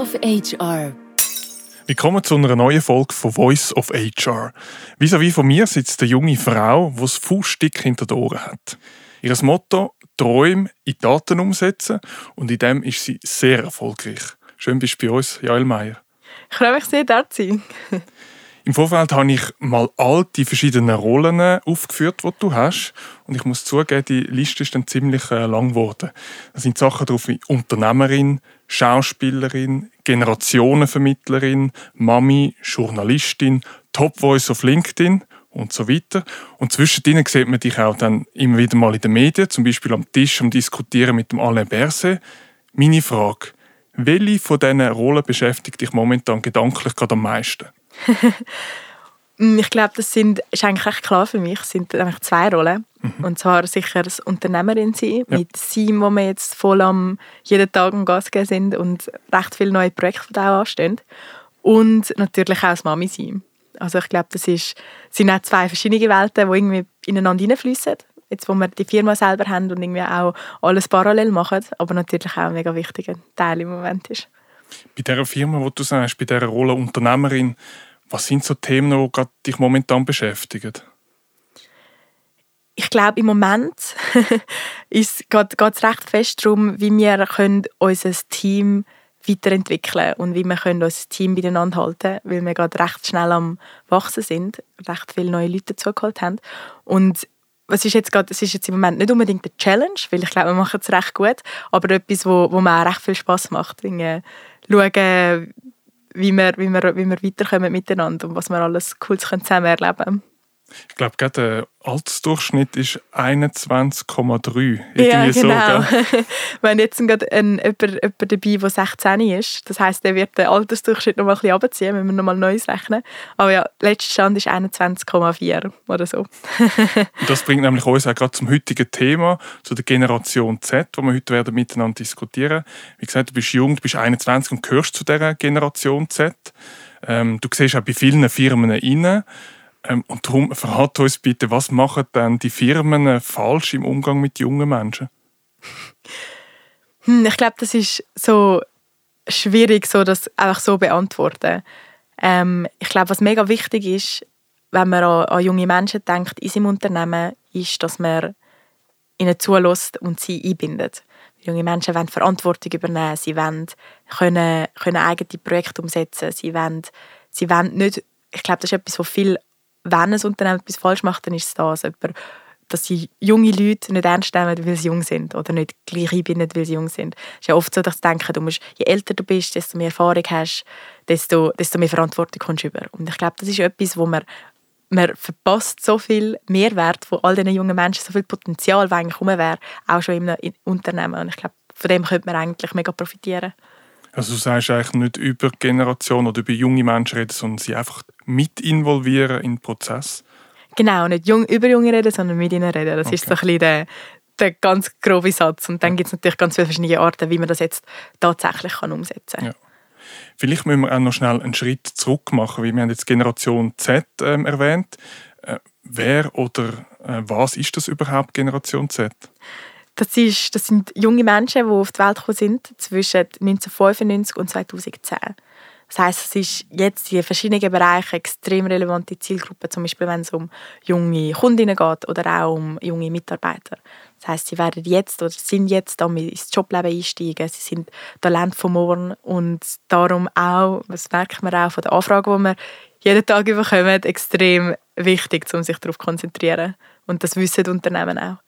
of HR. Willkommen zu einer neuen Folge von Voice of HR. Vis-à-vis von mir sitzt eine junge Frau, die das Fußstück hinter den Ohren hat. Ihr Motto: Träume in Daten umsetzen und in dem ist sie sehr erfolgreich. Schön bist du bei uns, Jael Meier. Ich freue mich sehr, da zu sein. Im Vorfeld habe ich mal all die verschiedenen Rollen aufgeführt, die du hast. Und ich muss zugeben, die Liste ist dann ziemlich äh, lang geworden. Da sind Sachen drauf wie Unternehmerin, Schauspielerin, Generationenvermittlerin, Mami, Journalistin, Top Voice auf LinkedIn und so weiter. Und zwischendrin sieht man dich auch dann immer wieder mal in den Medien, zum Beispiel am Tisch am Diskutieren mit dem Alain Berset. Meine Frage, welche von diesen Rollen beschäftigt dich momentan gedanklich gerade am meisten? Ich glaube, das sind, ist eigentlich recht klar für mich, sind eigentlich zwei Rollen. Mhm. Und zwar sicher das Unternehmerin sein, ja. mit Team, wo wir jetzt voll am jeden Tag am Gas geben sind und recht viele neue Projekte auch anstehen. Und natürlich auch das Mami sein. Also ich glaube, das ist, sind auch zwei verschiedene Welten, die irgendwie ineinander hineinfließen. Jetzt, wo wir die Firma selber haben und irgendwie auch alles parallel machen, aber natürlich auch ein mega wichtiger Teil im Moment ist. Bei dieser Firma, wo du sagst, bei dieser Rolle Unternehmerin, was sind so Themen, die dich momentan beschäftigen? Ich glaube, im Moment geht es recht fest darum, wie wir können unser Team weiterentwickeln und wie wir können unser Team beieinander halten weil wir gerade recht schnell am Wachsen sind, recht viele neue Leute dazugeholt haben. Und was ist jetzt gerade, es ist jetzt im Moment nicht unbedingt eine Challenge, weil ich glaube, wir machen es recht gut, aber etwas, wo, wo mir auch recht viel Spaß macht. Schauen, wie wir, wie wir, wie wir weiterkommen miteinander und was wir alles Cooles zusammen erleben können. Ich glaube, gerade der Altersdurchschnitt ist 21,3. Ja, genau. So, Wenn jetzt gerade ein, jemand, jemand dabei, der 16 ist, das heisst, der wird den Altersdurchschnitt noch mal ein bisschen runterziehen, wenn wir noch mal Neues rechnen. Aber ja, letzter Stand ist 21,4 oder so. das bringt nämlich uns auch gerade zum heutigen Thema, zu der Generation Z, wo wir heute werden miteinander diskutieren. Wie gesagt, du bist jung, du bist 21 und gehörst zu dieser Generation Z. Ähm, du siehst auch bei vielen Firmen rein, ähm, und darum verrat uns bitte, was machen denn die Firmen falsch im Umgang mit jungen Menschen? Hm, ich glaube, das ist so schwierig, so das einfach so beantworten. Ähm, ich glaube, was mega wichtig ist, wenn man an, an, junge Menschen denkt in seinem Unternehmen, ist, dass man ihnen zulässt und sie einbindet. Junge Menschen wollen Verantwortung übernehmen, sie wollen können, können eigene Projekte umsetzen, sie wollen, sie wollen nicht, ich glaube, das ist etwas, was viel wenn ein Unternehmen etwas falsch macht, dann ist es das. Dass sie junge Leute nicht ernst nehmen, weil sie jung sind oder nicht gleich einbinden, weil sie jung sind. Es ist ja oft so, dass ich denke, du musst, je älter du bist, desto mehr Erfahrung hast, desto, desto mehr Verantwortung kommst du über. Und ich glaube, das ist etwas, wo man, man verpasst so viel Mehrwert von all diesen jungen Menschen, so viel Potenzial, das eigentlich rum wäre, auch schon einem Unternehmen. Und ich glaube, von dem könnte man eigentlich mega profitieren. Also du sagst eigentlich nicht über Generation oder über junge Menschen reden, sondern sie einfach mit involvieren in den Prozess. Genau, nicht jung, über junge reden, sondern mit ihnen reden. Das okay. ist so ein bisschen der, der ganz grobe Satz. Und dann gibt es natürlich ganz viele verschiedene Arten, wie man das jetzt tatsächlich kann umsetzen kann. Ja. Vielleicht müssen wir auch noch schnell einen Schritt zurück machen, wie wir haben jetzt Generation Z ähm, erwähnt. Äh, wer oder äh, was ist das überhaupt, Generation Z? Das, ist, das sind junge Menschen, die auf die Welt gekommen sind zwischen 1995 und 2010. Das heißt, es ist jetzt in verschiedenen Bereichen extrem relevante Zielgruppe, zum Beispiel wenn es um junge Kundinnen geht oder auch um junge Mitarbeiter. Das heißt, sie werden jetzt oder sind jetzt damit ins Jobleben einsteigen. Sie sind Talent von morgen und darum auch, das merkt man auch von den Anfragen, die wir jeden Tag bekommen, extrem wichtig, um sich darauf zu konzentrieren. Und das wissen die Unternehmen auch.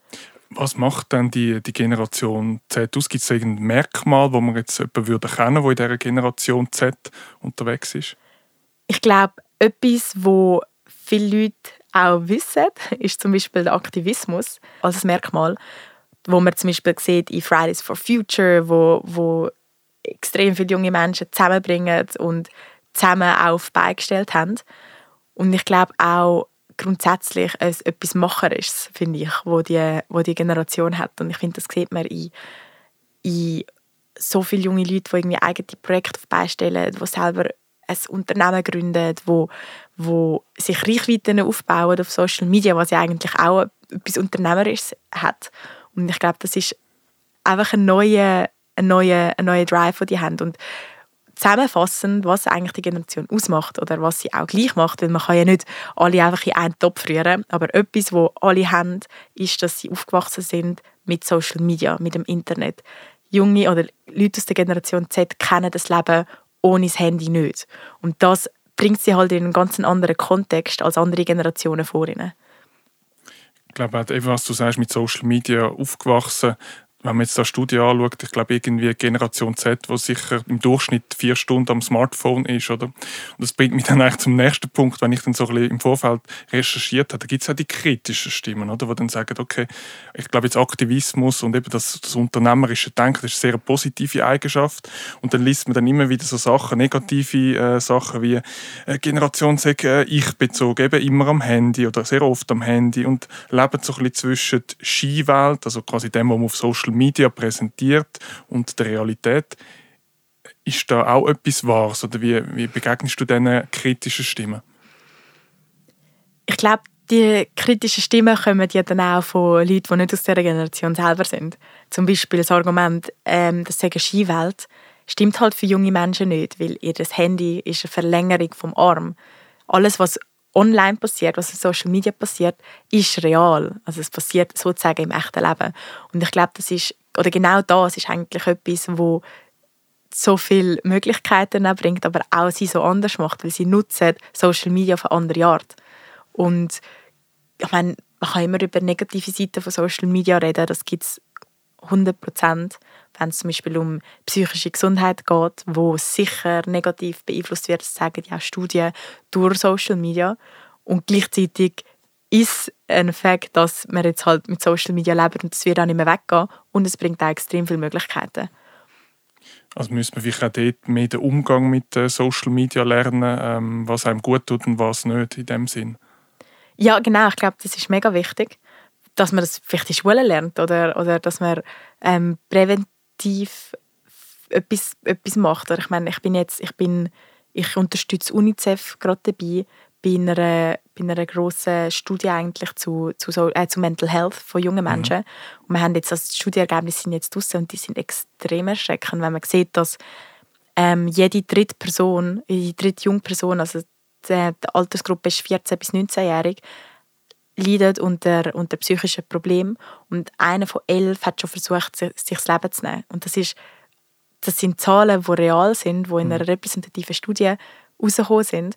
Was macht denn die, die Generation Z aus? Gibt es irgendein Merkmal, wo man jetzt jemanden würde kennen, der in dieser Generation Z unterwegs ist? Ich glaube, etwas, wo viele Leute auch wissen, ist zum Beispiel der Aktivismus als Merkmal, wo man zum Beispiel sieht in Fridays for Future, wo, wo extrem viele junge Menschen zusammenbringen und zusammen auf Beine gestellt haben. Und ich glaube auch, grundsätzlich etwas Macherisches, finde ich, wo die, wo die Generation hat. Und ich finde, das sieht man in, in so viele junge Leute, die irgendwie eigene Projekte beistellen, die selber ein Unternehmen gründen, wo, wo sich Reichweiten aufbauen auf Social Media, was ja eigentlich auch etwas Unternehmerisches hat. Und ich glaube, das ist einfach ein neuer, ein neuer, ein neuer Drive, den die haben. Und zusammenfassend, was eigentlich die Generation ausmacht oder was sie auch gleich macht, weil man kann ja nicht alle einfach in einen Topf rühren, aber etwas, wo alle haben, ist, dass sie aufgewachsen sind mit Social Media, mit dem Internet. Junge oder Leute aus der Generation Z kennen das Leben ohne das Handy nicht. Und das bringt sie halt in einen ganz anderen Kontext als andere Generationen vor ihnen. Ich glaube, eben, was du sagst, mit Social Media aufgewachsen, wenn man jetzt eine Studie anschaut, ich glaube irgendwie Generation Z, wo sicher im Durchschnitt vier Stunden am Smartphone ist, oder? Und das bringt mich dann eigentlich zum nächsten Punkt, wenn ich dann so ein bisschen im Vorfeld recherchiert habe, da gibt es auch die kritischen Stimmen, oder? Die dann sagen, okay, ich glaube jetzt Aktivismus und eben das, das unternehmerische Denken, das ist eine sehr positive Eigenschaft. Und dann liest man dann immer wieder so Sachen, negative äh, Sachen wie äh, Generation Z, äh, ich bezogen, eben immer am Handy oder sehr oft am Handy und leben so ein bisschen zwischen Skiwelt, also quasi dem, was man auf Social Social Media präsentiert und der Realität. Ist da auch etwas Wahres oder wie, wie begegnest du diesen kritischen Stimmen? Ich glaube, die kritischen Stimmen kommen ja dann auch von Leuten, die nicht aus dieser Generation selber sind. Zum Beispiel das Argument, ähm, das sagen Skiwelt, stimmt halt für junge Menschen nicht, weil ihr Handy ist eine Verlängerung vom Arm. Alles, was online passiert, was auf Social Media passiert, ist real. Also es passiert sozusagen im echten Leben. Und ich glaube, das ist, oder genau das ist eigentlich etwas, wo so viele Möglichkeiten bringt, aber auch sie so anders macht, weil sie nutzen Social Media auf eine andere Art. Und ich meine, man kann immer über negative Seiten von Social Media reden, das gibt es 100 Prozent wenn es zum Beispiel um psychische Gesundheit geht, wo sicher negativ beeinflusst wird, das sagen ja Studien durch Social Media. Und gleichzeitig ist ein Fakt, dass wir jetzt halt mit Social Media leben und es wird auch nicht mehr weggehen und es bringt auch extrem viele Möglichkeiten. Also müssen wir vielleicht auch dort mehr den Umgang mit Social Media lernen, ähm, was einem gut tut und was nicht in dem Sinn. Ja, genau. Ich glaube, das ist mega wichtig, dass man das vielleicht in Schule lernt oder, oder dass man ähm, präventiv etwas, etwas macht. ich meine, ich bin jetzt, ich bin, ich unterstütze UNICEF gerade dabei, bei einer, bei einer grossen Studie eigentlich zu, zu, so, äh, zu Mental Health von jungen mhm. Menschen. Mhm. Und wir haben jetzt, also die Studienergebnisse sind jetzt draußen und die sind extrem erschreckend, wenn man sieht, dass ähm, jede dritte Person, jede dritte junge Person, also die, die Altersgruppe ist 14- bis 19-jährig, leidet unter, unter psychischen Problemen und einer von elf hat schon versucht, sich, das Leben zu nehmen. Und das, ist, das sind Zahlen, die real sind, die in einer mhm. repräsentativen Studie rausgekommen sind.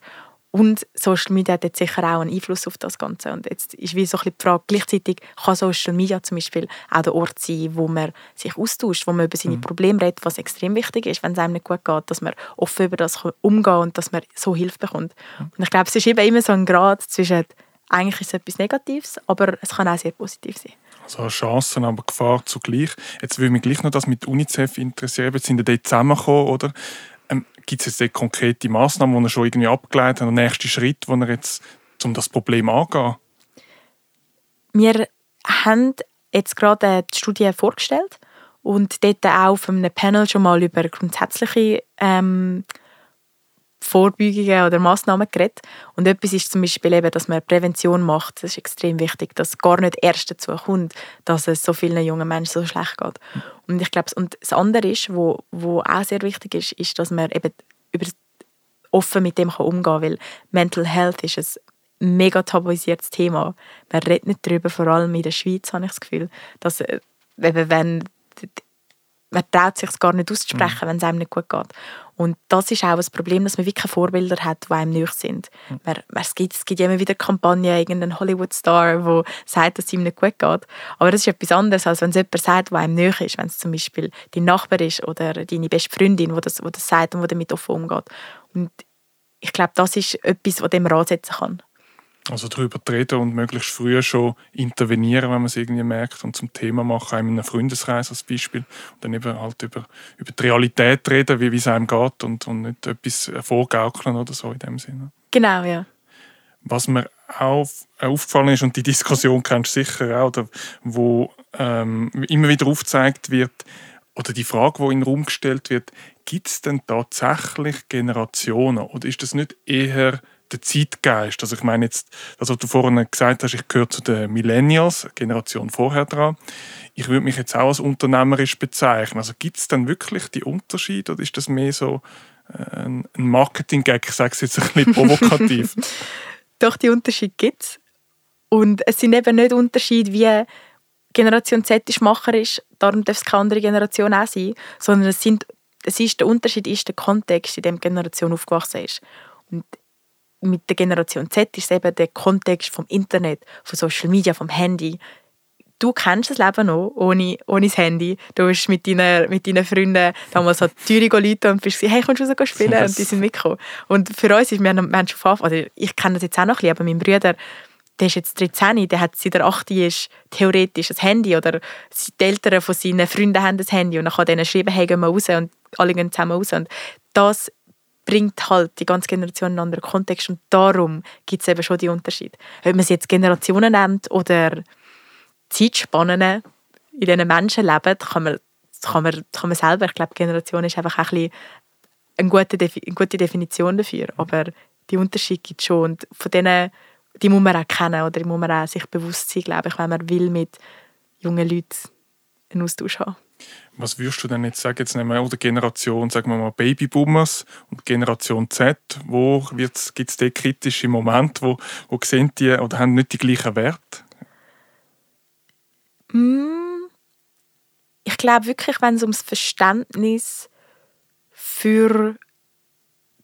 Und Social Media hat jetzt sicher auch einen Einfluss auf das Ganze. Und jetzt ist wie so ein die Frage, gleichzeitig kann Social Media zum Beispiel auch der Ort sein, wo man sich austauscht, wo man über seine mhm. Probleme redet, was extrem wichtig ist, wenn es einem nicht gut geht, dass man offen über das umgehen kann und dass man so Hilfe bekommt. Mhm. Und ich glaube, es ist eben immer so ein Grad zwischen eigentlich ist es etwas Negatives, aber es kann auch sehr positiv sein. Also Chancen, aber Gefahr zugleich. Jetzt würde mich gleich noch das mit UNICEF interessieren. Jetzt sind dort zusammengekommen, oder? Ähm, Gibt es jetzt konkrete Massnahmen, die er schon irgendwie abgeleitet hat, der nächste Schritt, wo er jetzt, um das Problem anzugehen? Wir haben jetzt gerade die Studie vorgestellt und dort auch auf einem Panel schon mal über grundsätzliche ähm, Vorbeugungen oder Massnahmen geredet. Und etwas ist zum Beispiel eben, dass man Prävention macht. Das ist extrem wichtig, dass gar nicht erst dazu kommt, dass es so vielen jungen Menschen so schlecht geht. Und ich glaube, und das andere ist, wo, wo auch sehr wichtig ist, ist, dass man eben über offen mit dem umgehen kann, weil Mental Health ist ein mega tabuisiertes Thema. Man redet nicht darüber, vor allem in der Schweiz habe ich das Gefühl, dass äh, eben wenn man traut sich gar nicht auszusprechen, mhm. wenn es einem nicht gut geht. Und das ist auch das Problem, dass man wirklich Vorbilder hat, die einem nöch sind. Mhm. Man, man, es, gibt, es gibt immer wieder Kampagnen, irgendeinen Hollywood-Star, der sagt, dass es ihm nicht gut geht. Aber das ist etwas anderes, als wenn es jemand sagt, der einem nöch ist. Wenn es zum Beispiel dein Nachbar ist oder deine beste Freundin, die das, das sagt und die damit offen umgeht. Und ich glaube, das ist etwas, was dem Rat setzen kann. Also darüber reden und möglichst früh schon intervenieren, wenn man es irgendwie merkt und zum Thema machen, in einem Freundeskreis als Beispiel. Und dann eben halt über, über die Realität reden, wie es einem geht und, und nicht etwas vorgaukeln oder so in dem Sinne. Genau, ja. Was mir auch aufgefallen ist, und die Diskussion kennst du sicher auch, oder, wo ähm, immer wieder aufgezeigt wird, oder die Frage, die in den Raum gestellt wird, gibt es denn tatsächlich Generationen oder ist das nicht eher der Zeitgeist. Also ich meine jetzt, das, was du vorhin gesagt hast, ich gehöre zu den Millennials, Generation vorher dran. Ich würde mich jetzt auch als unternehmerisch bezeichnen. Also gibt es dann wirklich die Unterschiede oder ist das mehr so ein Marketing-Gag, ich sage es jetzt ein bisschen provokativ. Doch, die Unterschiede gibt es. Und es sind eben nicht Unterschiede, wie Generation Z ist macherisch, darum darf es keine andere Generation auch sein, sondern es sind, es ist, der Unterschied ist der Kontext, in dem die Generation aufgewachsen ist. Und mit der Generation Z ist eben der Kontext vom Internet, von Social Media, vom Handy. Du kennst das Leben noch ohne, ohne das Handy. Du bist mit deinen, mit deinen Freunden damals an die Türe Leute und bist hey, kommst du raus spielen? Yes. Und die sind mitgekommen. Und für uns ist, wir haben, wir haben schon also ich kenne das jetzt auch noch ein bisschen, aber mein Bruder, der ist jetzt 13, der hat seit der 8 ist theoretisch ein Handy oder die Eltern von seinen Freunden haben das Handy und dann kann denen schreiben, hey, gehen wir raus und alle gehen zusammen raus. Und das bringt halt die ganze Generation in einen anderen Kontext und darum gibt es eben schon die Unterschiede. Ob man es jetzt Generationen nennt oder Zeitspannen in denen Menschen leben, kann man, kann man, kann man selber, ich glaube, Generation ist einfach ein bisschen eine gute, eine gute Definition dafür, aber die Unterschiede gibt es schon und von denen, die muss man auch kennen oder die muss man auch sich bewusst sein, glaube ich, wenn man will mit jungen Leuten einen Austausch haben. Was würdest du denn jetzt sagen, jetzt nehmen wir die Generation, sagen wir mal Babyboomers und Generation Z, wo gibt es da kritische Momente, wo, wo sehen die oder haben nicht die gleichen Werte? Mm, ich glaube wirklich, wenn es ums Verständnis für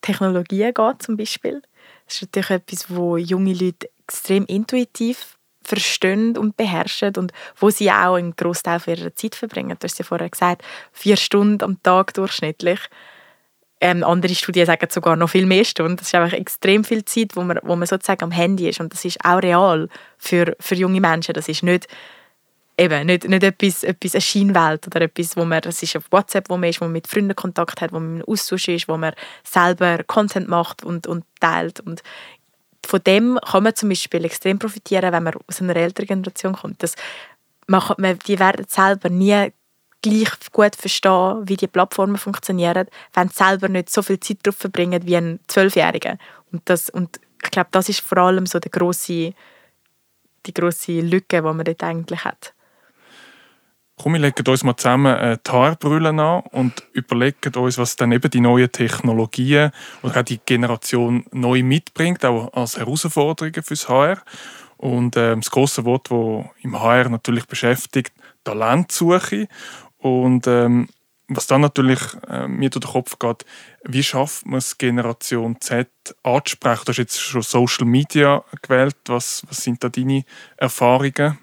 Technologien geht zum Beispiel, das ist natürlich etwas, wo junge Leute extrem intuitiv verstehen und beherrschen und wo sie auch einen Großteil ihrer Zeit verbringen. Du hast ja vorher gesagt, vier Stunden am Tag durchschnittlich. Ähm, andere Studien sagen sogar noch viel mehr Stunden. Das ist einfach extrem viel Zeit, wo man, wo man sozusagen am Handy ist und das ist auch real für, für junge Menschen. Das ist nicht eben nicht, nicht etwas, etwas eine Scheinwelt oder etwas, wo man, das ist auf WhatsApp, wo man ist, wo man mit Freunden Kontakt hat, wo man im Austausch ist, wo man selber Content macht und, und teilt und von dem kann man zum Beispiel extrem profitieren, wenn man aus einer älteren Generation kommt. Das, man, man, die werden selber nie gleich gut verstehen, wie die Plattformen funktionieren, wenn sie selber nicht so viel Zeit darauf verbringen wie ein Zwölfjähriger. Und, das, und ich glaube, das ist vor allem so die grosse, die grosse Lücke, die man dort eigentlich hat. Komm, wir legen uns mal zusammen äh, die Haarbrille an und überlegen uns, was dann eben die neuen Technologien oder auch die Generation neu mitbringt, auch als Herausforderungen fürs HR. Und äh, das große Wort, das im HR natürlich beschäftigt, Talentsuche. Und ähm, was dann natürlich äh, mir durch den Kopf geht, wie schafft man es, Generation Z anzusprechen? Du hast jetzt schon Social Media gewählt. Was, was sind da deine Erfahrungen?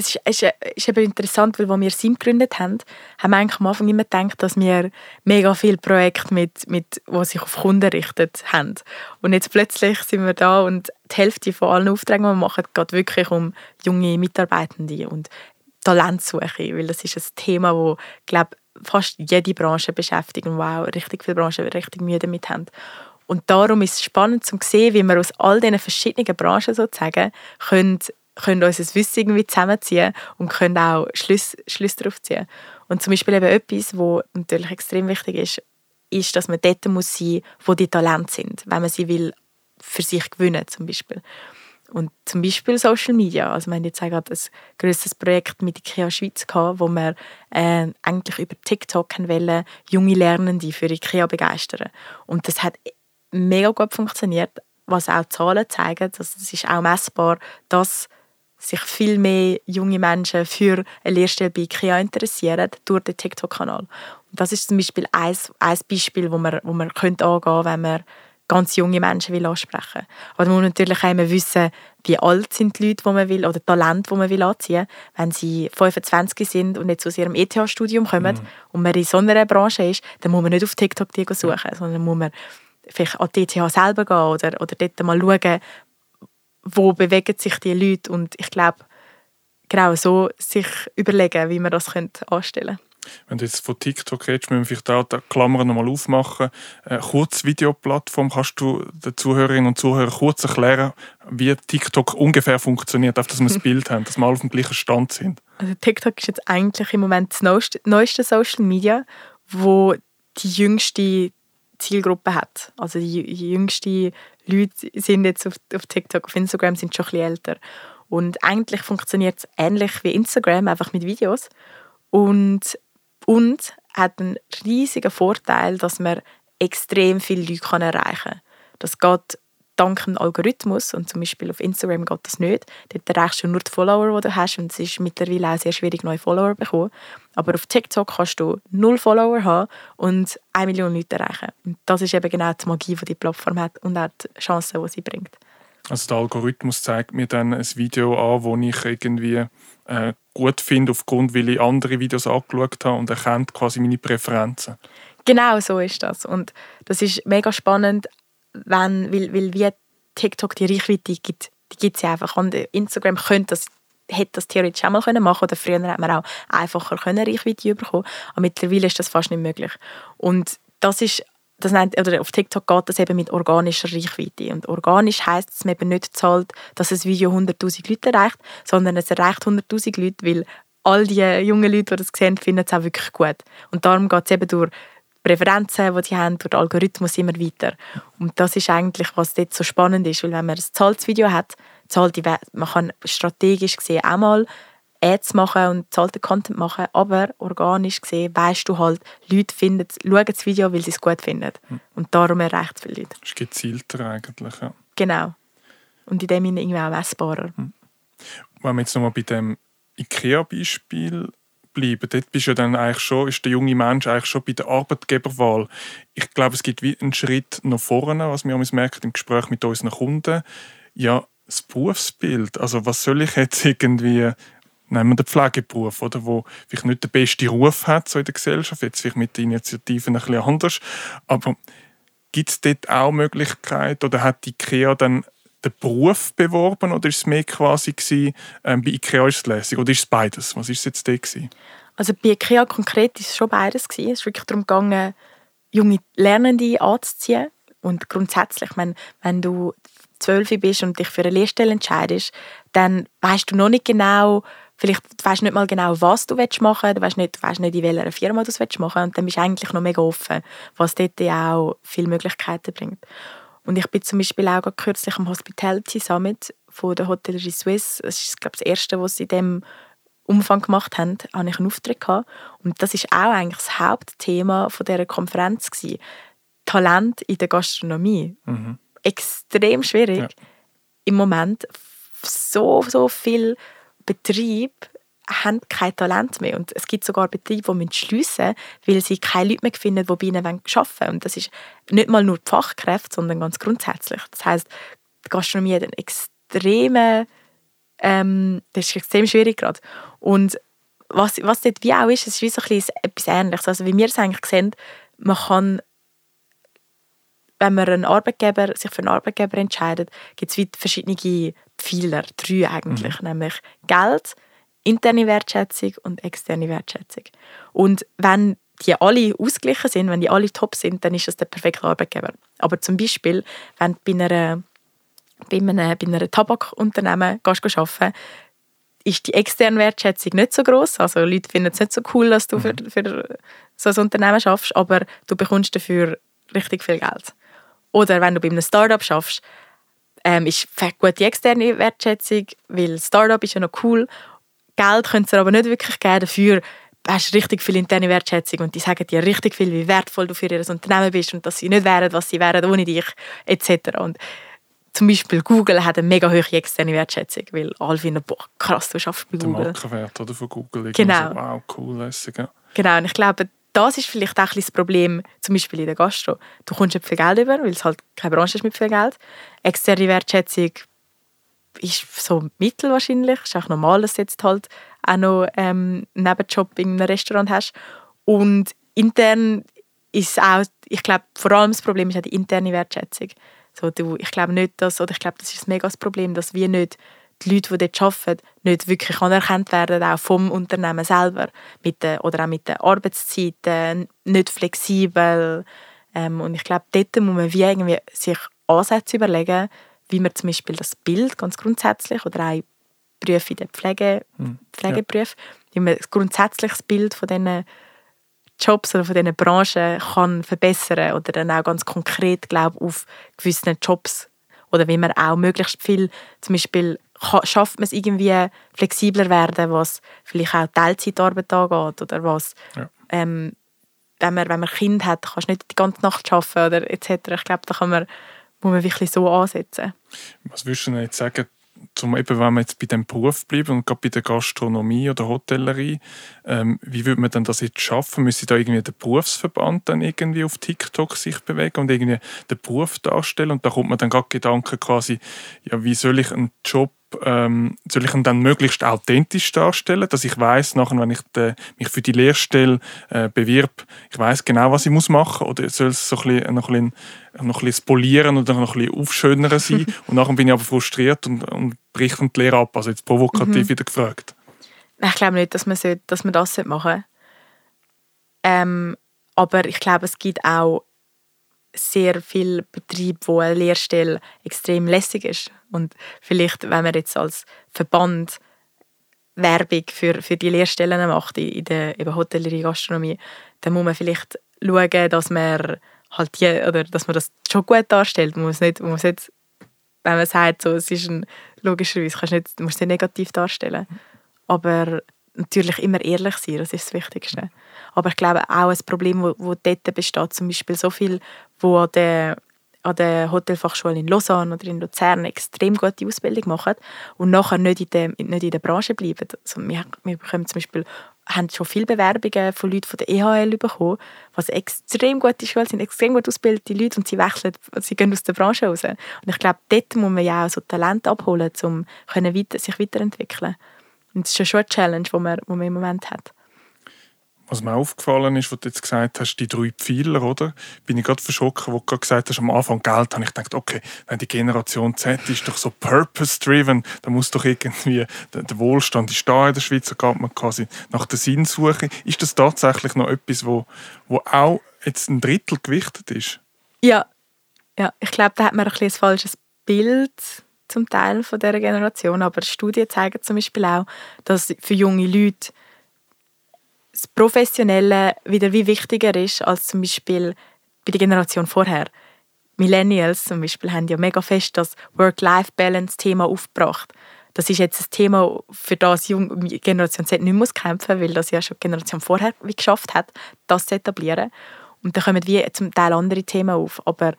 Es ist, ist, ist eben interessant, weil als wir SIM gegründet haben, haben wir eigentlich am Anfang immer gedacht, dass wir mega viele Projekte mit, mit, die sich auf Kunden richten, haben. Und jetzt plötzlich sind wir da und die Hälfte von allen Aufträgen, die wir machen, geht wirklich um junge Mitarbeitende und Talentsuche, weil das ist ein Thema, das, glaube fast jede Branche beschäftigt und wow, richtig viele Branchen richtig Mühe damit haben. Und darum ist es spannend zu sehen, wie wir aus all diesen verschiedenen Branchen sozusagen können können unser Wissen irgendwie zusammenziehen und können auch Schlüsse, Schlüsse darauf ziehen. Und zum Beispiel eben etwas, was natürlich extrem wichtig ist, ist, dass man dort muss sein, wo die Talente sind, wenn man sie will für sich gewinnen zum Beispiel. Und zum Beispiel Social Media. Also wir haben jetzt auch gerade ein grosses Projekt mit IKEA Schweiz gehabt, wo wir äh, eigentlich über TikTok wollen, junge Lernende für IKEA begeistern. Und das hat mega gut funktioniert, was auch Zahlen zeigen. Also es ist auch messbar, dass sich viel mehr junge Menschen für eine Lehrstelle bei IKEA interessieren durch den TikTok-Kanal. das ist zum Beispiel ein, ein Beispiel, wo man, wo man könnte angehen wenn man ganz junge Menschen will ansprechen will. Aber man muss natürlich auch immer wissen, wie alt sind die Leute, die man will, oder Talente, die man will anziehen will. Wenn sie 25 sind und jetzt aus ihrem ETH-Studium kommen mhm. und man in so einer Branche ist, dann muss man nicht auf TikTok die suchen, sondern muss man vielleicht an die ETH selber gehen oder, oder dort mal schauen, wo bewegen sich die Leute und ich glaube, genau so sich überlegen, wie man das anstellen könnte. Wenn du jetzt von TikTok redest, müssen wir vielleicht auch die Klammern nochmal aufmachen. Eine äh, Kurzvideoplattform, kannst du den Zuhörerinnen und Zuhörern kurz erklären, wie TikTok ungefähr funktioniert, auf dass wir ein Bild haben, dass wir alle auf dem gleichen Stand sind? Also TikTok ist jetzt eigentlich im Moment das neueste, Social Media, wo die jüngste Zielgruppe hat. Also die jüngste Leute sind jetzt auf, auf TikTok, auf Instagram sind schon ein bisschen älter. Und eigentlich funktioniert es ähnlich wie Instagram, einfach mit Videos. Und, und hat einen riesigen Vorteil, dass man extrem viele Leute erreichen kann. Das geht dank dem Algorithmus und zum Beispiel auf Instagram geht das nicht. Dort erreichst du nur die Follower, die du hast und es ist mittlerweile auch sehr schwierig, neue Follower zu bekommen. Aber auf TikTok kannst du null Follower haben und eine Million Leute erreichen. Und das ist eben genau die Magie, die die Plattform hat und auch die Chancen, die sie bringt. Also der Algorithmus zeigt mir dann ein Video an, wo ich irgendwie äh, gut finde, aufgrund, weil ich andere Videos angeschaut habe und erkennt quasi meine Präferenzen. Genau so ist das. Und das ist mega spannend, wenn, weil, weil wie TikTok die Reichweite gibt, die gibt es ja einfach. Und Instagram könnte das hätte das theoretisch auch mal können machen oder früher hat man auch einfacher können Reichweite bekommen. Aber mittlerweile ist das fast nicht möglich. Und das ist das nennt, oder auf TikTok geht das eben mit organischer Reichweite. Und organisch heißt dass man eben nicht zahlt, dass ein Video 100'000 Leute erreicht, sondern es erreicht 100'000 Leute, weil all die jungen Leute, die das sehen, finden es auch wirklich gut. Und darum geht es eben durch Präferenzen, die sie haben, durch den Algorithmus immer weiter. Und das ist eigentlich, was dort so spannend ist, weil wenn man ein zahltes Video hat, zahlt die, man kann strategisch gesehen auch mal Ads machen und zahlten Content machen, aber organisch gesehen weißt du halt, Leute finden, schauen das Video, weil sie es gut finden. Hm. Und darum erreicht es viele Leute. Das ist gezielter eigentlich, ja. Genau. Und in dem Sinne irgendwie auch messbarer. Hm. Wenn wir jetzt nochmal bei dem IKEA-Beispiel bleiben. Dort bist ja dann eigentlich schon, ist der junge Mensch eigentlich schon bei der Arbeitgeberwahl. Ich glaube, es gibt einen Schritt nach vorne, was wir merken im Gespräch mit unseren Kunden. Ja, das Berufsbild. Also was soll ich jetzt irgendwie nehmen wir den Pflegeberuf, oder, wo vielleicht nicht den besten Ruf hat so in der Gesellschaft, jetzt vielleicht mit den Initiativen ein bisschen anders, aber gibt es dort auch Möglichkeiten oder hat die IKEA dann den Beruf beworben oder ist es mehr quasi gewesen, ähm, bei IKEA ist es lässig oder ist es beides? Was ist es jetzt da gewesen? Also bei IKEA konkret ist es schon beides gewesen. Es ist wirklich darum gegangen, junge Lernende anzuziehen und grundsätzlich, wenn, wenn du zwölf bist und dich für eine Lehrstelle entscheidest, dann weißt du noch nicht genau, vielleicht weißt du nicht mal genau, was du machen willst, du weißt nicht, du weißt nicht, in welcher Firma du es machen willst und dann bist du eigentlich noch mega offen, was dort auch viele Möglichkeiten bringt. Und ich bin zum Beispiel auch kürzlich am Hospitality Summit von der Hotellerie Suisse. Das ist, glaube ich, das erste, was sie in diesem Umfang gemacht haben, habe ich einen Auftritt gehabt. Und das ist auch eigentlich das Hauptthema von dieser Konferenz gewesen. Talent in der Gastronomie. Mhm. Extrem schwierig. Ja. Im Moment so, so viel Betrieb haben kein Talent mehr. Und es gibt sogar Betriebe, die schliessen müssen, weil sie keine Leute mehr finden, die bei ihnen arbeiten wollen. Und das ist nicht mal nur die Fachkräfte, sondern ganz grundsätzlich. Das heisst, die Gastronomie hat einen extremen, ähm, das ist extrem schwierig gerade. Und was, was dort wie auch ist, es ist wie so ein bisschen etwas Ähnliches. Also wie wir es eigentlich sehen, man kann wenn man einen Arbeitgeber, sich für einen Arbeitgeber entscheidet, gibt es verschiedene Pfeiler, drei eigentlich, mhm. nämlich Geld, interne Wertschätzung und externe Wertschätzung. Und wenn die alle ausgeglichen sind, wenn die alle top sind, dann ist das der perfekte Arbeitgeber. Aber zum Beispiel, wenn du bei, einer, bei, einem, bei einem Tabakunternehmen gehst, arbeiten ist die externe Wertschätzung nicht so groß. Also Leute finden es nicht so cool, dass du für, mhm. für so ein Unternehmen schaffst, aber du bekommst dafür richtig viel Geld. Oder wenn du bei einem Startup schaffst, ähm, ist gute externe Wertschätzung, weil Startup ist ja noch cool Geld können sie aber nicht wirklich geben. Dafür hast du richtig viel interne Wertschätzung und die sagen dir richtig viel, wie wertvoll du für ihr Unternehmen bist und dass sie nicht wären, was sie wären ohne dich, etc. Und zum Beispiel Google hat eine mega hohe externe Wertschätzung, weil alle finden, boah, krass, du schaffst bei Google. Der Markenwert oder, von Google. Genau. So, wow, cool, lässig, ja. Genau, und ich glaube, das ist vielleicht auch ein das Problem, zum Beispiel in der Gastro. Du kommst nicht viel Geld über, weil es halt keine Branche ist mit viel Geld. Externe Wertschätzung ist so mittel wahrscheinlich. Ist auch normal, dass du jetzt halt auch noch ähm, einen Nebenjob in einem Restaurant hast. Und intern ist auch, ich glaube, vor allem das Problem ist auch die interne Wertschätzung. So, du, ich glaube nicht, dass, oder ich glaube, das ist ein mega Problem, dass wir nicht die Leute, die dort arbeiten, nicht wirklich anerkannt werden, auch vom Unternehmen selber. Mit den, oder auch mit den Arbeitszeiten, nicht flexibel. Ähm, und ich glaube, dort muss man wie irgendwie sich Ansätze überlegen, wie man zum Beispiel das Bild ganz grundsätzlich oder auch Berufe in der Pflege, hm, ja. wie man grundsätzlich das Bild von diesen Jobs oder von diesen Branchen kann verbessern oder dann auch ganz konkret glaube auf gewissen Jobs oder wie man auch möglichst viel zum Beispiel schafft man es irgendwie flexibler werden, was vielleicht auch Teilzeitarbeit angeht oder was ja. ähm, wenn man, wenn man Kind hat, kannst du nicht die ganze Nacht arbeiten oder etc. Ich glaube, da kann man, muss man wirklich so ansetzen. Was würdest du jetzt sagen, zum, eben, wenn wir jetzt bei dem Beruf bleiben und gerade bei der Gastronomie oder Hotellerie, ähm, wie würde man denn das jetzt schaffen? Müsste da irgendwie der Berufsverband dann irgendwie auf TikTok sich bewegen und irgendwie den Beruf darstellen? Und da kommt man dann gerade Gedanken quasi, ja, wie soll ich einen Job ähm, soll ich ihn dann möglichst authentisch darstellen, dass ich weiß, nachher, wenn ich de, mich für die Lehrstelle äh, bewirb, ich weiß genau, was ich muss machen oder soll es so ein bisschen, noch, ein bisschen, noch ein bisschen polieren oder noch ein bisschen aufschönern sein und nachher bin ich aber frustriert und, und bricht die Lehre ab, also jetzt provokativ mhm. wieder gefragt. Ich glaube nicht, dass man, sollte, dass man das machen sollte. Ähm, aber ich glaube, es gibt auch sehr viel Betrieb, wo eine Lehrstelle extrem lässig ist. Und vielleicht, wenn man jetzt als Verband Werbung für, für die Lehrstellen macht in der eben Hotellerie, Gastronomie, dann muss man vielleicht schauen, dass man halt die, oder dass man das schon gut darstellt. Man muss nicht, man muss nicht wenn man sagt, so, es ist ein, logischerweise kannst du nicht, musst es nicht negativ darstellen. Aber natürlich immer ehrlich sein, das ist das Wichtigste. Aber ich glaube auch ein Problem, wo dort besteht, zum Beispiel so viel, wo an der, an der Hotelfachschule in Lausanne oder in Luzern extrem gute Ausbildung machen und nachher nicht in der, nicht in der Branche bleiben. Also wir, wir bekommen zum Beispiel haben schon viele Bewerbungen von Leuten von der EHL bekommen, was extrem gute Schulen sind, extrem gut ausgebildete Leute und sie wechseln, sie gehen aus der Branche raus. Und ich glaube, dort muss man ja auch so Talent abholen, um sich weiterentwickeln und das ist schon eine Challenge, die man, die man im Moment hat. Was mir aufgefallen ist, was du jetzt gesagt hast, die drei Pfeiler, oder? Bin ich gerade verschrocken, wo du gerade gesagt hast, am Anfang Geld, habe ich gedacht, okay, wenn die Generation Z ist doch so purpose-driven, da muss doch irgendwie der, der Wohlstand ist da in der Schweiz, da geht man quasi nach der Sinnsuche. Ist das tatsächlich noch etwas, wo, wo auch jetzt ein Drittel gewichtet ist? Ja, ja. ich glaube, da hat man ein, ein falsches Bild zum Teil von dieser Generation, aber Studien zeigen zum Beispiel auch, dass für junge Leute das Professionelle wieder wie wichtiger ist als zum Beispiel bei der Generation vorher. Millennials zum Beispiel haben ja mega fest das Work-Life-Balance-Thema aufgebracht. Das ist jetzt ein Thema, für das die Generation Z nicht muss kämpfen weil das ja schon die Generation vorher wie geschafft hat, das zu etablieren. Und da kommen wie zum Teil andere Themen auf. Aber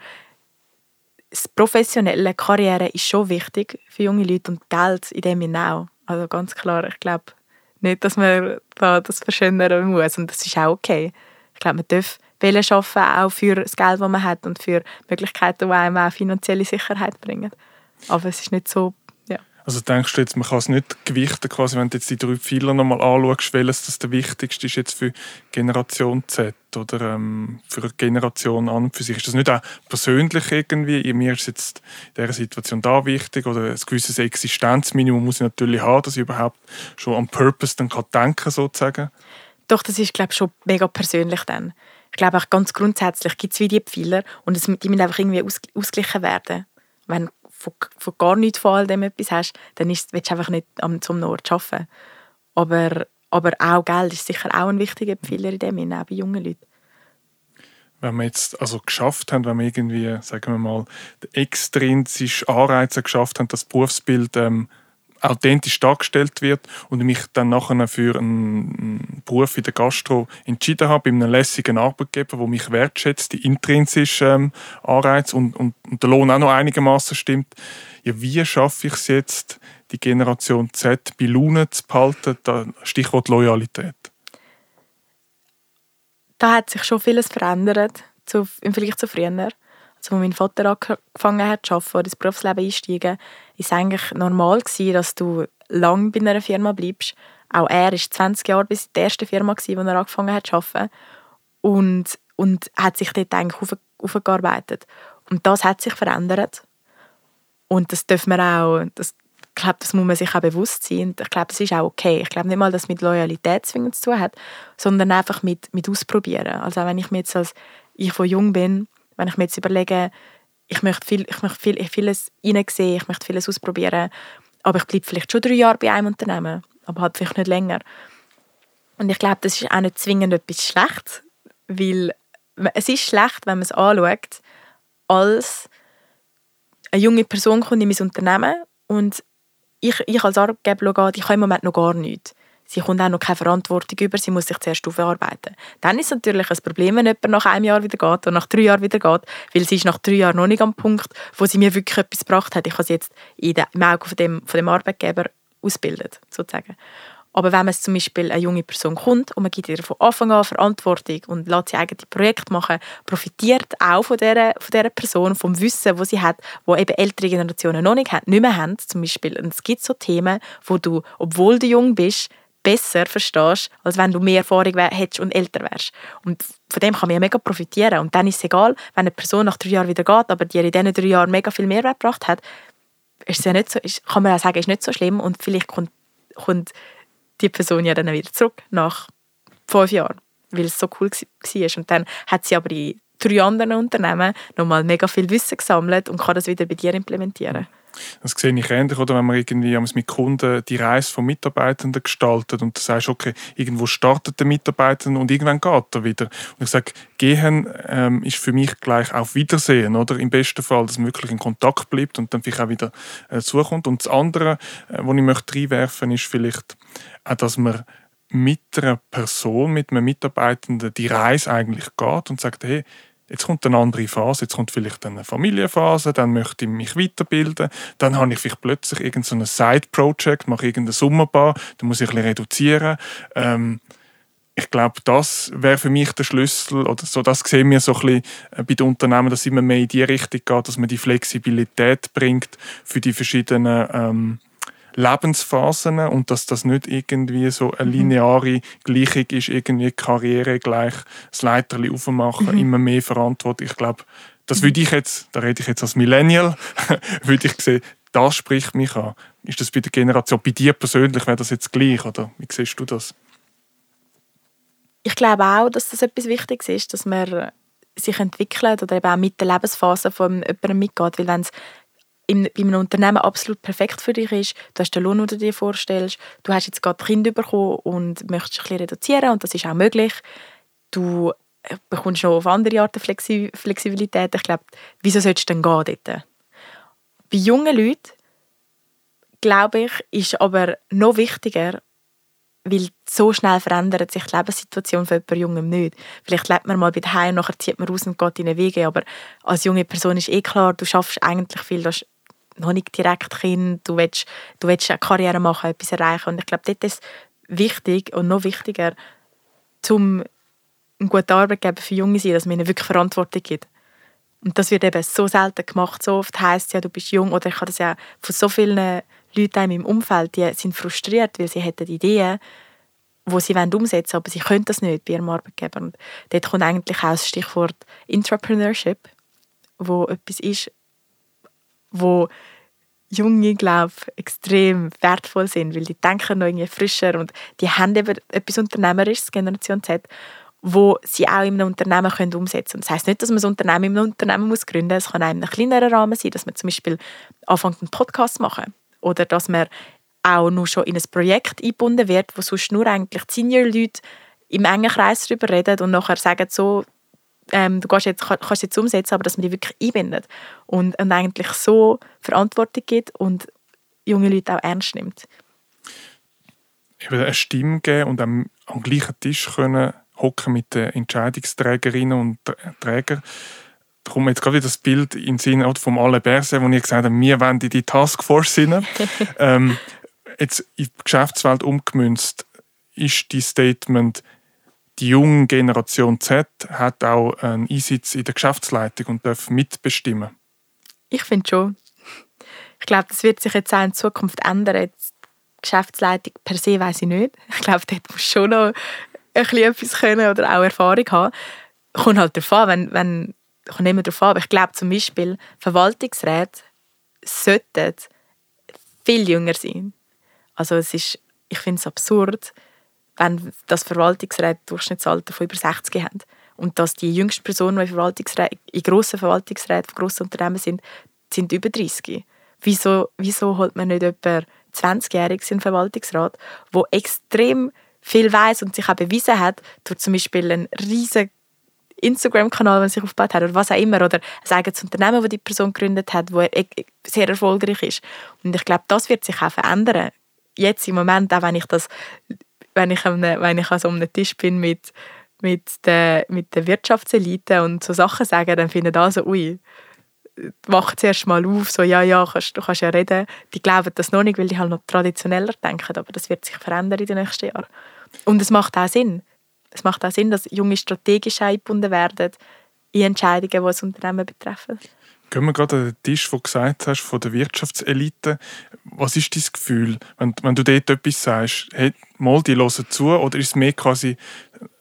das professionelle Karriere ist schon wichtig für junge Leute und Geld in dem auch. Also ganz klar, ich glaube nicht, dass man da das verschönern muss und das ist auch okay. Ich glaube, man darf Wellen schaffen, auch für das Geld, das man hat und für Möglichkeiten, die einem auch finanzielle Sicherheit bringen. Aber es ist nicht so also denkst du jetzt, man kann es nicht gewichten, quasi, wenn du jetzt die drei Pfeiler nochmal anschaust, welches das der wichtigste ist jetzt für Generation Z oder ähm, für eine Generation an für sich? Ist das nicht auch persönlich irgendwie? Mir ist jetzt in dieser Situation da wichtig oder ein gewisses Existenzminimum muss ich natürlich haben, dass ich überhaupt schon am Purpose dann kann denken sozusagen? Doch, das ist glaube ich schon mega persönlich dann. Ich glaube auch ganz grundsätzlich gibt es wie die Pfeiler und es, die müssen einfach irgendwie aus, ausgeglichen werden. Wenn von, von gar nichts von all dem etwas hast, dann ist, willst du einfach nicht am, zum Ort arbeiten. Aber, aber auch Geld ist sicher auch ein wichtiger Pfeiler in dem auch bei jungen Leuten. Wenn wir jetzt also geschafft haben, wenn wir irgendwie, sagen wir mal, extrinsische Anreize geschafft haben, das Berufsbild ähm, authentisch dargestellt wird und ich mich dann nachher für einen Beruf in der Gastro entschieden habe, bei einem lässigen Arbeitgeber, der mich wertschätzt, die intrinsischen ähm, Anreize und, und, und, der Lohn auch noch einigermaßen stimmt. Ja, wie schaffe ich es jetzt, die Generation Z bei Laune zu behalten? Stichwort Loyalität. Da hat sich schon vieles verändert zu, im Vergleich zu früher als mein Vater angefangen hat zu arbeiten oder ins Berufsleben einsteigen, ist es eigentlich normal dass du lange bei einer Firma bleibst. Auch er ist 20 Jahre bis die erste Firma gewesen, wo er angefangen hat zu arbeiten und und hat sich dort eigentlich auf, aufgearbeitet. Und das hat sich verändert. Und das dürfen wir auch, das, ich glaube, das muss man sich auch bewusst sein. Und ich glaube, das ist auch okay. Ich glaube nicht mal, dass es mit Loyalität zwingend zu tun hat, sondern einfach mit, mit Ausprobieren. Also wenn ich mir jetzt als ich von jung bin, wenn ich mir jetzt überlege, ich möchte, viel, ich möchte viel, vieles hineinsehen, ich möchte vieles ausprobieren, aber ich bleibe vielleicht schon drei Jahre bei einem Unternehmen, aber halt vielleicht nicht länger. Und ich glaube, das ist auch nicht zwingend etwas Schlechtes, weil es ist schlecht, wenn man es anschaut, als eine junge Person kommt in mein Unternehmen und ich, ich als Arbeitgeber schaue, ich habe im Moment noch gar nichts. Sie kommt auch noch keine Verantwortung über, sie muss sich zuerst aufarbeiten. Dann ist es natürlich ein Problem, wenn jemand nach einem Jahr wieder geht oder nach drei Jahren wieder geht, weil sie ist nach drei Jahren noch nicht am Punkt, wo sie mir wirklich etwas gebracht hat. Ich habe sie jetzt in der, im Auge von dem, von dem Arbeitgeber ausbildet, sozusagen. Aber wenn man zum Beispiel eine junge Person kommt und man gibt ihr von Anfang an Verantwortung und lässt sie eigene Projekte machen, profitiert auch von dieser, von dieser Person, vom Wissen, das sie hat, wo eben ältere Generationen noch nicht, nicht mehr haben. Zum Beispiel. Und es gibt so Themen, wo du, obwohl du jung bist, besser verstehst, als wenn du mehr Erfahrung hättest und älter wärst. Und von dem kann man ja mega profitieren. Und dann ist es egal, wenn eine Person nach drei Jahren wieder geht, aber die in diesen drei Jahren mega viel Mehrwert gebracht hat, ist ja nicht so, ist, kann man ja sagen, ist nicht so schlimm und vielleicht kommt, kommt die Person ja dann wieder zurück nach fünf Jahren, weil es so cool war. Und dann hat sie aber in drei anderen Unternehmen nochmal mega viel Wissen gesammelt und kann das wieder bei dir implementieren. Das sehe ich ähnlich, oder wenn man irgendwie mit Kunden die Reise von Mitarbeitenden gestaltet und du sagst, okay, irgendwo startet der Mitarbeiter und irgendwann geht er wieder. Und ich sage, gehen ähm, ist für mich gleich auf Wiedersehen, oder? Im besten Fall, dass man wirklich in Kontakt bleibt und dann vielleicht auch wieder äh, zukommt. Und das andere, äh, was ich möchte reinwerfen, ist vielleicht auch, dass man mit einer Person, mit einem Mitarbeitenden die Reise eigentlich geht und sagt, hey, Jetzt kommt eine andere Phase, jetzt kommt vielleicht eine Familienphase, dann möchte ich mich weiterbilden, dann habe ich vielleicht plötzlich irgendein Side-Project, mache irgendeine Sommerbar, dann muss ich ein bisschen reduzieren. Ähm, ich glaube, das wäre für mich der Schlüssel, oder so, das sehen wir so ein bisschen äh, bei den Unternehmen, dass immer mehr in die Richtung geht, dass man die Flexibilität bringt für die verschiedenen ähm, Lebensphasen und dass das nicht irgendwie so eine mhm. lineare Gleichung ist, irgendwie Karriere gleich das Leiterli aufmachen, mhm. immer mehr Verantwortung. Ich glaube, das mhm. würde ich jetzt, da rede ich jetzt als Millennial, würde ich sehen, das spricht mich an. Ist das bei der Generation, bei dir persönlich, wäre das jetzt gleich, oder wie siehst du das? Ich glaube auch, dass das etwas Wichtiges ist, dass man sich entwickelt oder eben auch mit der Lebensphase von jemandem mitgeht, weil wenn es in, bei einem Unternehmen absolut perfekt für dich ist, du hast den Lohn, den du dir vorstellst, du hast jetzt gerade Kind bekommen und möchtest ein bisschen reduzieren und das ist auch möglich. Du äh, bekommst noch auf andere Arten Flexi Flexibilität. Ich glaube, wieso solltest du denn gehen dort? Bei jungen Leuten, glaube ich, ist aber noch wichtiger, weil so schnell verändert sich die Lebenssituation von jemandem Jungem nicht. Vielleicht lebt man mal bei daheim, nachher zieht man raus und geht in den Wege, aber als junge Person ist eh klar, du schaffst eigentlich viel, du hast noch nicht direkt Kind, du willst, du willst eine Karriere machen, etwas erreichen. Und ich glaube, dort ist es wichtig und noch wichtiger, um ein guter Arbeitgeber für Junge zu sein, dass man ihnen wirklich Verantwortung gibt. Und das wird eben so selten gemacht. So oft heisst es ja, du bist jung. Oder ich habe das ja von so vielen Leuten in meinem Umfeld, die sind frustriert, weil sie hätten Ideen, die sie umsetzen wollen, aber sie können das nicht bei ihrem Arbeitgeber. Und dort kommt eigentlich auch das Stichwort Entrepreneurship, wo etwas ist, wo Junge, glaube extrem wertvoll sind, weil die denken noch irgendwie frischer und die haben eben etwas Unternehmerisches, Generation Z, wo sie auch in einem Unternehmen können umsetzen können. Das heißt nicht, dass man ein Unternehmen in einem Unternehmen muss gründen muss. Es kann einem kleineren Rahmen sein, dass man zum Beispiel anfängt, einen Podcast zu machen oder dass man auch nur schon in ein Projekt eingebunden wird, wo sonst nur eigentlich Senior-Leute im engen Kreis darüber reden und nachher sagen so, ähm, du kannst jetzt, kannst jetzt umsetzen, aber dass man die wirklich einbindet und, und eigentlich so Verantwortung gibt und junge Leute auch ernst nimmt. Eben eine Stimme geben und am, am gleichen Tisch können hocken mit den Entscheidungsträgerinnen und Trägern. Da kommt jetzt gerade wieder das Bild in den Sinn vom Alain Berset, wo ich gesagt habe, wir wollen in die Taskforce rein. ähm, jetzt in die Geschäftswelt umgemünzt ist die Statement, die junge Generation Z hat auch einen Einsitz in der Geschäftsleitung und darf mitbestimmen. Ich finde schon. Ich glaube, das wird sich jetzt auch in Zukunft ändern. Die Geschäftsleitung per se weiß ich nicht. Ich glaube, dort muss schon noch ein etwas können oder auch Erfahrung haben. Kommt halt darauf an, wenn, wenn kommt immer darauf an, aber ich glaube zum Beispiel, Verwaltungsräte sollten viel jünger sein. Also es ist, ich finde es absurd, wenn das Verwaltungsräte Durchschnittsalter von über 60 haben. Und dass die jüngsten Personen, die in, Verwaltungsräten, in grossen Verwaltungsräten von grossen Unternehmen sind, sind über 30. Wieso, wieso holt man nicht jemanden 20-Jähriges in den Verwaltungsrat, der extrem viel weiß und sich auch bewiesen hat, durch zum Beispiel einen riesigen Instagram-Kanal, den sich aufgebaut hat oder was auch immer, oder ein eigenes Unternehmen, das die Person gegründet hat, das e-, sehr erfolgreich ist. Und ich glaube, das wird sich auch verändern. Jetzt im Moment, auch wenn ich das wenn ich, einem, wenn ich an so einem Tisch bin mit, mit, der, mit der Wirtschaftselite und so Sachen sage, dann finden alle so, ui, wach zuerst mal auf, so, ja, ja, kannst, du kannst ja reden. Die glauben das noch nicht, weil die halt noch traditioneller denken, aber das wird sich verändern in den nächsten Jahren. Und es macht auch Sinn. Es macht auch Sinn, dass junge strategisch eingebunden werden in Entscheidungen, die das Unternehmen betreffen. Gehen wir gerade an den Tisch, wo du gesagt hast, von der Wirtschaftselite. Was ist dein Gefühl, wenn, wenn du dort etwas sagst? Hey, mal, die hören zu, oder ist es mehr quasi,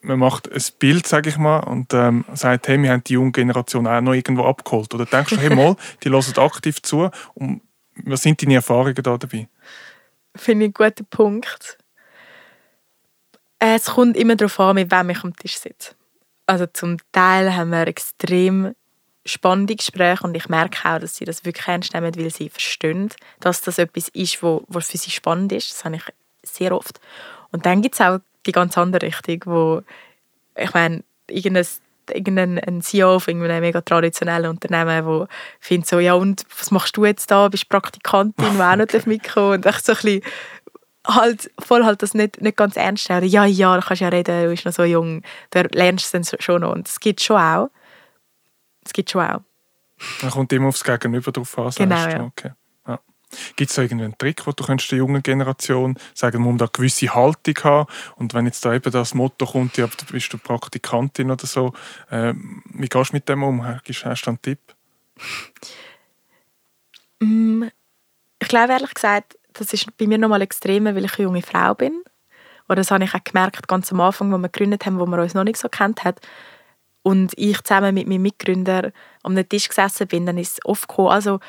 man macht ein Bild, sage ich mal, und ähm, sagt, hey, wir haben die junge Generation auch noch irgendwo abgeholt? Oder denkst du, hey, mal, die hören aktiv zu? Und was sind deine Erfahrungen da dabei? Finde ich einen guten Punkt. Es kommt immer darauf an, mit wem ich am Tisch sitze. Also zum Teil haben wir extrem spannende Gespräche und ich merke auch, dass sie das wirklich ernst nehmen, weil sie verstehen, dass das etwas ist, wo, was für sie spannend ist. Das habe ich sehr oft. Und dann gibt es auch die ganz andere Richtung, wo ich meine, irgendein irgendein CEO von einem mega traditionellen Unternehmen, der findet so, ja und, was machst du jetzt da? Bist Praktikantin, die auch noch mitkommen Und echt so ein bisschen, halt, voll halt das nicht, nicht ganz ernst nehmen. Ja, ja, du kannst ja reden, du bist noch so jung, du lernst es dann schon noch. Und es gibt schon auch. Es gibt schon auch. Man kommt immer aufs Gegenüber drauf an, genau, ja. Okay. Ja. Gibt es da irgendeinen Trick, wo du der jungen Generation sagen man muss da eine gewisse Haltung haben und wenn jetzt da eben das Motto kommt, ja, du bist du Praktikantin oder so, äh, wie gehst du mit dem um? Hast du einen Tipp? Mm, ich glaube ehrlich gesagt, das ist bei mir nochmal extremer, weil ich eine junge Frau bin. Oder das habe ich auch gemerkt, ganz am Anfang, wo wir gegründet haben, wo wir uns noch nicht so kennt hat. Und ich zusammen mit meinem Mitgründer am Tisch gesessen bin, dann ist es oft gekommen, also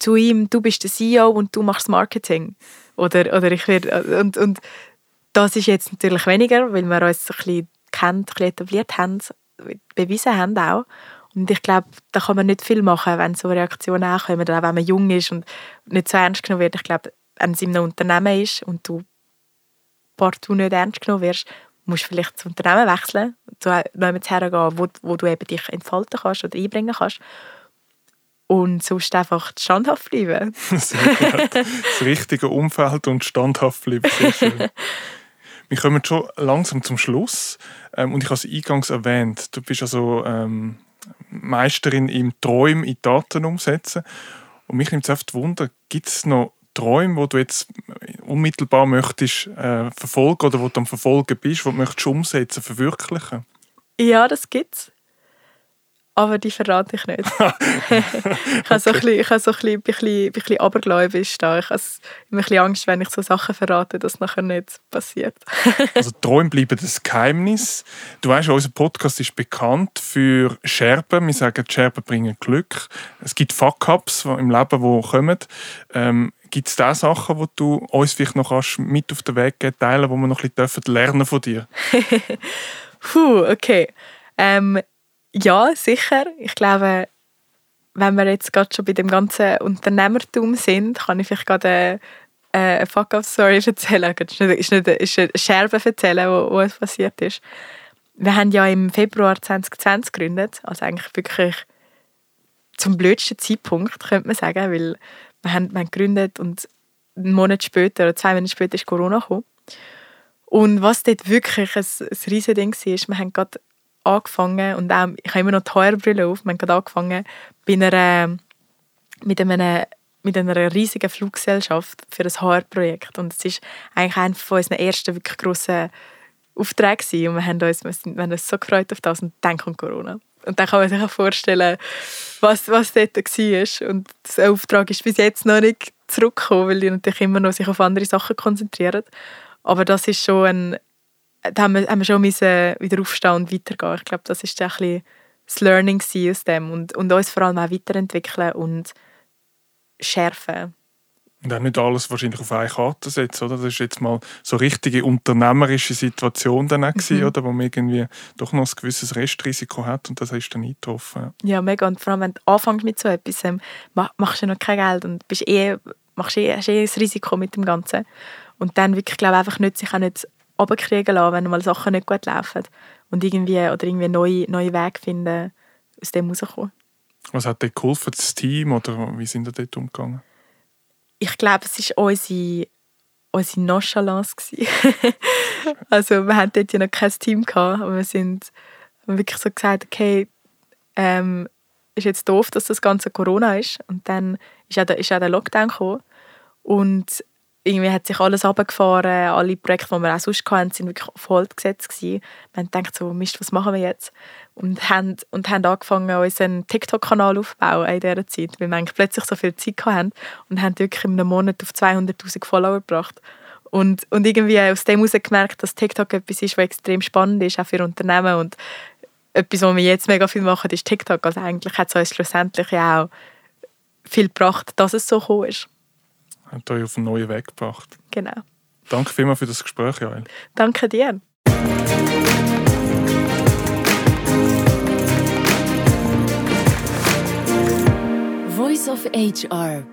zu ihm, du bist der CEO und du machst Marketing. Oder, oder ich werde, und, und das ist jetzt natürlich weniger, weil wir uns ein bisschen kennt, ein bisschen etabliert haben, bewiesen haben auch. Und ich glaube, da kann man nicht viel machen, wenn so Reaktionen auch kommen, auch wenn man jung ist und nicht so ernst genommen wird. Ich glaube, wenn es in einem Unternehmen ist und du partout nicht ernst genommen wirst, musst du vielleicht das Unternehmen wechseln, zu jemandem hergehen, wo, wo du eben dich entfalten kannst oder einbringen kannst. Und sonst einfach standhaft bleiben. Sehr gut. Das richtige Umfeld und standhaft bleiben, sehr schön. Wir kommen schon langsam zum Schluss. Ähm, und ich habe es eingangs erwähnt, du bist also ähm, Meisterin im Träumen in Daten umsetzen. Und mich nimmt es oft Wunder, gibt es noch Träume, die du jetzt unmittelbar möchtest äh, verfolgen oder wo du am Verfolgen bist, die du möchtest umsetzen, verwirklichen? Ja, das gibt es. Aber die verrate ich nicht. ich habe so ein bisschen, ich habe so ein bisschen, bisschen, bisschen abergläubisch da. Ich habe immer ein bisschen Angst, wenn ich so Sachen verrate, dass nachher nicht passiert. also Träume bleiben das Geheimnis. Du weißt, unser Podcast ist bekannt für Scherben. Wir sagen, Scherben bringen Glück. Es gibt Fuck-Ups im Leben, die kommen. Ähm, Gibt es da Sachen, die du uns vielleicht noch mit auf den Weg geben, teilen, wo wir noch ein bisschen lernen von dir? Puh, okay. Ähm, ja, sicher. Ich glaube, wenn wir jetzt gerade schon bei dem ganzen Unternehmertum sind, kann ich vielleicht gerade eine, eine Fuck-Up-Story erzählen. Ist nicht, ist nicht ist eine Scherbe erzählen, wo, wo es passiert ist. Wir haben ja im Februar 2020 gegründet, also eigentlich wirklich zum blödsten Zeitpunkt, könnte man sagen, weil wir haben, wir haben gegründet und einen Monat später oder zwei Monate später ist Corona gekommen. Und was dort wirklich ein, ein riesiges Ding war, wir haben gerade angefangen und auch, ich habe immer noch die HR-Brille auf, wir haben gerade angefangen bei einer, mit, einem, mit einer riesigen Fluggesellschaft für ein HR-Projekt und es war eigentlich einer von unseren ersten wirklich grossen Aufträgen und wir haben uns, wir haben uns so gefreut auf das und dann kommt Corona. Und dann kann man sich auch vorstellen, was, was dort war. Und der Auftrag ist bis jetzt noch nicht zurückgekommen, weil die natürlich immer noch sich auf andere Sachen konzentrieren. Aber das ist schon ein, da haben wir, haben wir schon müssen wieder aufstehen und weitergehen. Ich glaube, das ist ein bisschen das Learning aus dem und, und uns vor allem auch weiterentwickeln und schärfen. Und auch nicht alles wahrscheinlich auf eine Karte setzen, oder? Das ist jetzt mal so eine richtige unternehmerische Situation dann auch gewesen, mhm. oder? Wo man irgendwie doch noch ein gewisses Restrisiko hat und das ist dann eingetroffen. Ja, mega. Und vor allem, wenn du anfängst mit so etwas, ähm, machst du noch kein Geld und bist eh, machst eh, hast eh ein Risiko mit dem Ganzen. Und dann wirklich, glaube ich, einfach nicht, sich auch nicht runterkriegen lassen, wenn mal Sachen nicht gut laufen. Und irgendwie, oder irgendwie neue, neue Wege finden, aus dem rauskommen. Was hat dir geholfen, das Team, oder wie sind ihr dort umgegangen? Ich glaube, es ist unsere unsere Nonchalance. also wir hatten dort ja noch kein Team, gehabt, aber wir sind wirklich so gesagt, okay, ähm, ist jetzt doof, dass das ganze Corona ist. Und dann ist auch der, ist auch der Lockdown gekommen. Und irgendwie hat sich alles runtergefahren. Alle Projekte, die wir auch sonst hatten, sind wirklich auf Hold gesetzt gewesen. Wir haben gedacht, so, Mist, was machen wir jetzt? Und haben, und haben angefangen, unseren TikTok-Kanal aufzubauen in dieser Zeit, weil wir eigentlich plötzlich so viel Zeit hatten und haben wirklich in einem Monat auf 200'000 Follower gebracht. Und, und irgendwie aus dem heraus gemerkt, dass TikTok etwas ist, was extrem spannend ist, auch für Unternehmen. Und etwas, was wir jetzt mega viel machen, ist TikTok. Also eigentlich hat es uns schlussendlich auch viel gebracht, dass es so gekommen ist. Hat euch auf einen neuen Weg gebracht. Genau. Danke vielmals für das Gespräch, Joel. Danke dir. Voice of HR